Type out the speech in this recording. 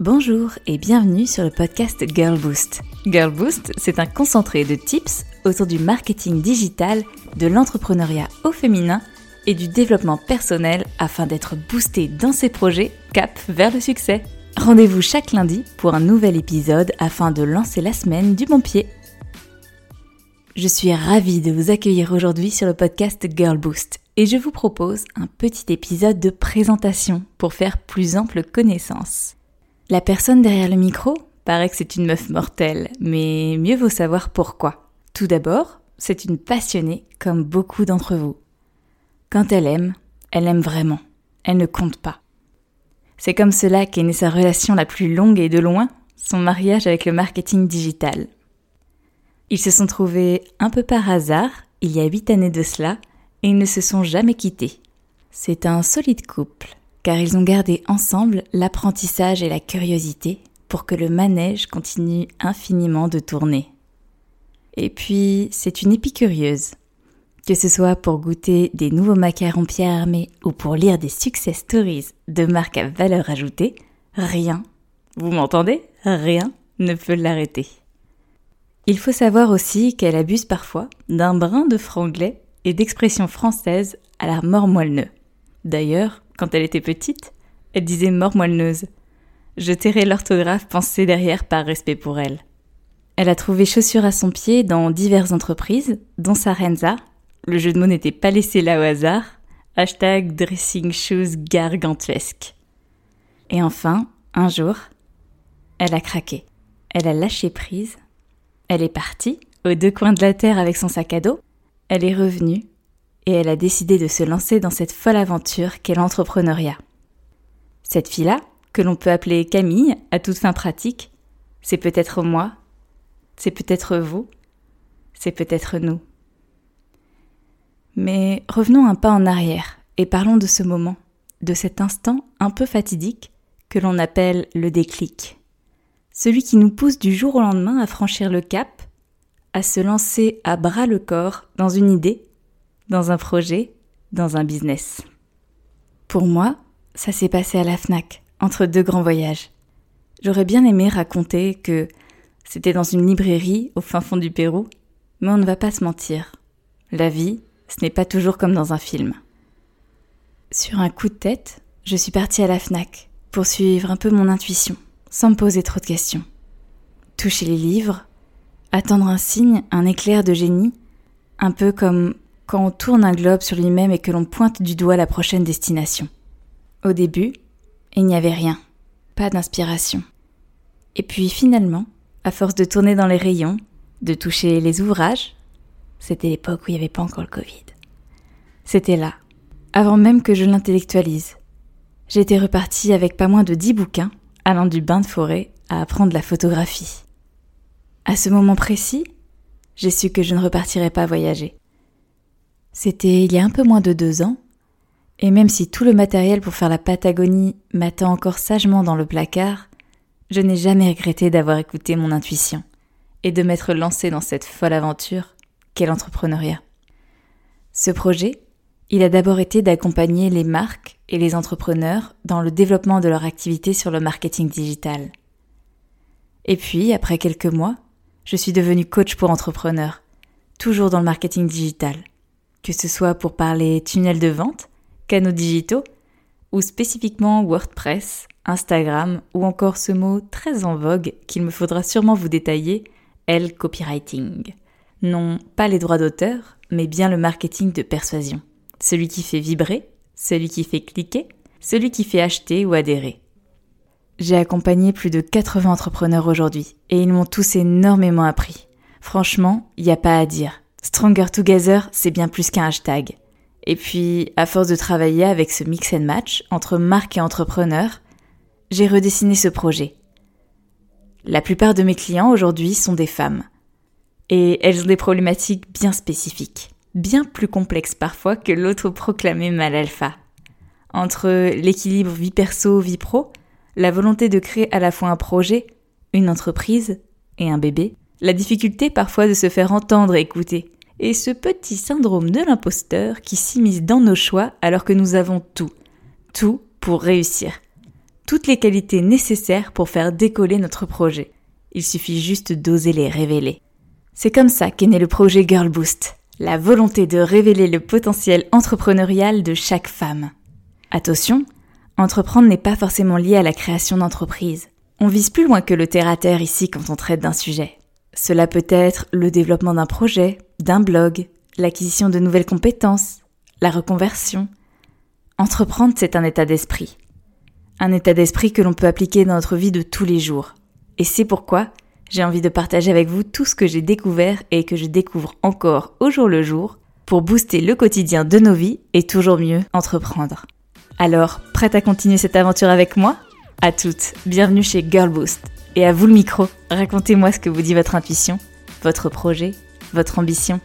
Bonjour et bienvenue sur le podcast Girl Boost. Girl Boost, c'est un concentré de tips autour du marketing digital, de l'entrepreneuriat au féminin et du développement personnel afin d'être boosté dans ses projets cap vers le succès. Rendez-vous chaque lundi pour un nouvel épisode afin de lancer la semaine du bon pied. Je suis ravie de vous accueillir aujourd'hui sur le podcast Girl Boost et je vous propose un petit épisode de présentation pour faire plus ample connaissance. La personne derrière le micro paraît que c'est une meuf mortelle, mais mieux vaut savoir pourquoi. Tout d'abord, c'est une passionnée comme beaucoup d'entre vous. Quand elle aime, elle aime vraiment. Elle ne compte pas. C'est comme cela qu'est née sa relation la plus longue et de loin, son mariage avec le marketing digital. Ils se sont trouvés un peu par hasard, il y a huit années de cela, et ils ne se sont jamais quittés. C'est un solide couple, car ils ont gardé ensemble l'apprentissage et la curiosité pour que le manège continue infiniment de tourner. Et puis, c'est une épicurieuse. Que ce soit pour goûter des nouveaux macarons Pierre Hermé ou pour lire des success stories de marques à valeur ajoutée, rien, vous m'entendez? Rien ne peut l'arrêter. Il faut savoir aussi qu'elle abuse parfois d'un brin de franglais et d'expressions françaises à la mort moelleux. D'ailleurs, quand elle était petite, elle disait mort moelleuse. Je tairai l'orthographe pensée derrière par respect pour elle. Elle a trouvé chaussures à son pied dans diverses entreprises, dont Sarenza. Le jeu de mots n'était pas laissé là au hasard. Hashtag dressing shoes gargantuesque. Et enfin, un jour, elle a craqué. Elle a lâché prise. Elle est partie, aux deux coins de la terre avec son sac à dos. Elle est revenue et elle a décidé de se lancer dans cette folle aventure qu'est l'entrepreneuriat. Cette fille-là, que l'on peut appeler Camille à toute fin pratique, c'est peut-être moi, c'est peut-être vous, c'est peut-être nous. Mais revenons un pas en arrière et parlons de ce moment, de cet instant un peu fatidique que l'on appelle le déclic. Celui qui nous pousse du jour au lendemain à franchir le cap, à se lancer à bras le corps dans une idée dans un projet, dans un business. Pour moi, ça s'est passé à la FNAC, entre deux grands voyages. J'aurais bien aimé raconter que c'était dans une librairie au fin fond du Pérou, mais on ne va pas se mentir. La vie, ce n'est pas toujours comme dans un film. Sur un coup de tête, je suis partie à la FNAC pour suivre un peu mon intuition, sans me poser trop de questions. Toucher les livres, attendre un signe, un éclair de génie, un peu comme quand on tourne un globe sur lui-même et que l'on pointe du doigt la prochaine destination. Au début, il n'y avait rien, pas d'inspiration. Et puis finalement, à force de tourner dans les rayons, de toucher les ouvrages, c'était l'époque où il n'y avait pas encore le Covid. C'était là, avant même que je l'intellectualise. J'étais repartie avec pas moins de dix bouquins, allant du bain de forêt à apprendre la photographie. À ce moment précis, j'ai su que je ne repartirais pas voyager. C'était il y a un peu moins de deux ans, et même si tout le matériel pour faire la Patagonie m'attend encore sagement dans le placard, je n'ai jamais regretté d'avoir écouté mon intuition et de m'être lancé dans cette folle aventure qu'est l'entrepreneuriat. Ce projet, il a d'abord été d'accompagner les marques et les entrepreneurs dans le développement de leur activité sur le marketing digital. Et puis, après quelques mois, je suis devenue coach pour entrepreneurs, toujours dans le marketing digital que ce soit pour parler tunnel de vente, canaux digitaux, ou spécifiquement WordPress, Instagram, ou encore ce mot très en vogue qu'il me faudra sûrement vous détailler, L copywriting. Non, pas les droits d'auteur, mais bien le marketing de persuasion. Celui qui fait vibrer, celui qui fait cliquer, celui qui fait acheter ou adhérer. J'ai accompagné plus de 80 entrepreneurs aujourd'hui et ils m'ont tous énormément appris. Franchement, il a pas à dire. Stronger Together, c'est bien plus qu'un hashtag. Et puis, à force de travailler avec ce mix and match entre marque et entrepreneur, j'ai redessiné ce projet. La plupart de mes clients aujourd'hui sont des femmes. Et elles ont des problématiques bien spécifiques, bien plus complexes parfois que l'autre proclamé mal alpha. Entre l'équilibre vie perso, vie pro, la volonté de créer à la fois un projet, une entreprise et un bébé, la difficulté parfois de se faire entendre et écouter, et ce petit syndrome de l'imposteur qui s'immisce dans nos choix alors que nous avons tout, tout pour réussir. toutes les qualités nécessaires pour faire décoller notre projet. Il suffit juste d'oser les révéler. C'est comme ça qu'est né le projet Girl Boost, la volonté de révéler le potentiel entrepreneurial de chaque femme. Attention, entreprendre n'est pas forcément lié à la création d'entreprise. On vise plus loin que le terre-à-terre ici quand on traite d'un sujet. Cela peut être le développement d'un projet, d'un blog, l'acquisition de nouvelles compétences, la reconversion. Entreprendre, c'est un état d'esprit. Un état d'esprit que l'on peut appliquer dans notre vie de tous les jours. Et c'est pourquoi j'ai envie de partager avec vous tout ce que j'ai découvert et que je découvre encore au jour le jour pour booster le quotidien de nos vies et toujours mieux entreprendre. Alors, prête à continuer cette aventure avec moi? À toutes, bienvenue chez Girl Boost. Et à vous le micro, racontez-moi ce que vous dit votre intuition, votre projet, votre ambition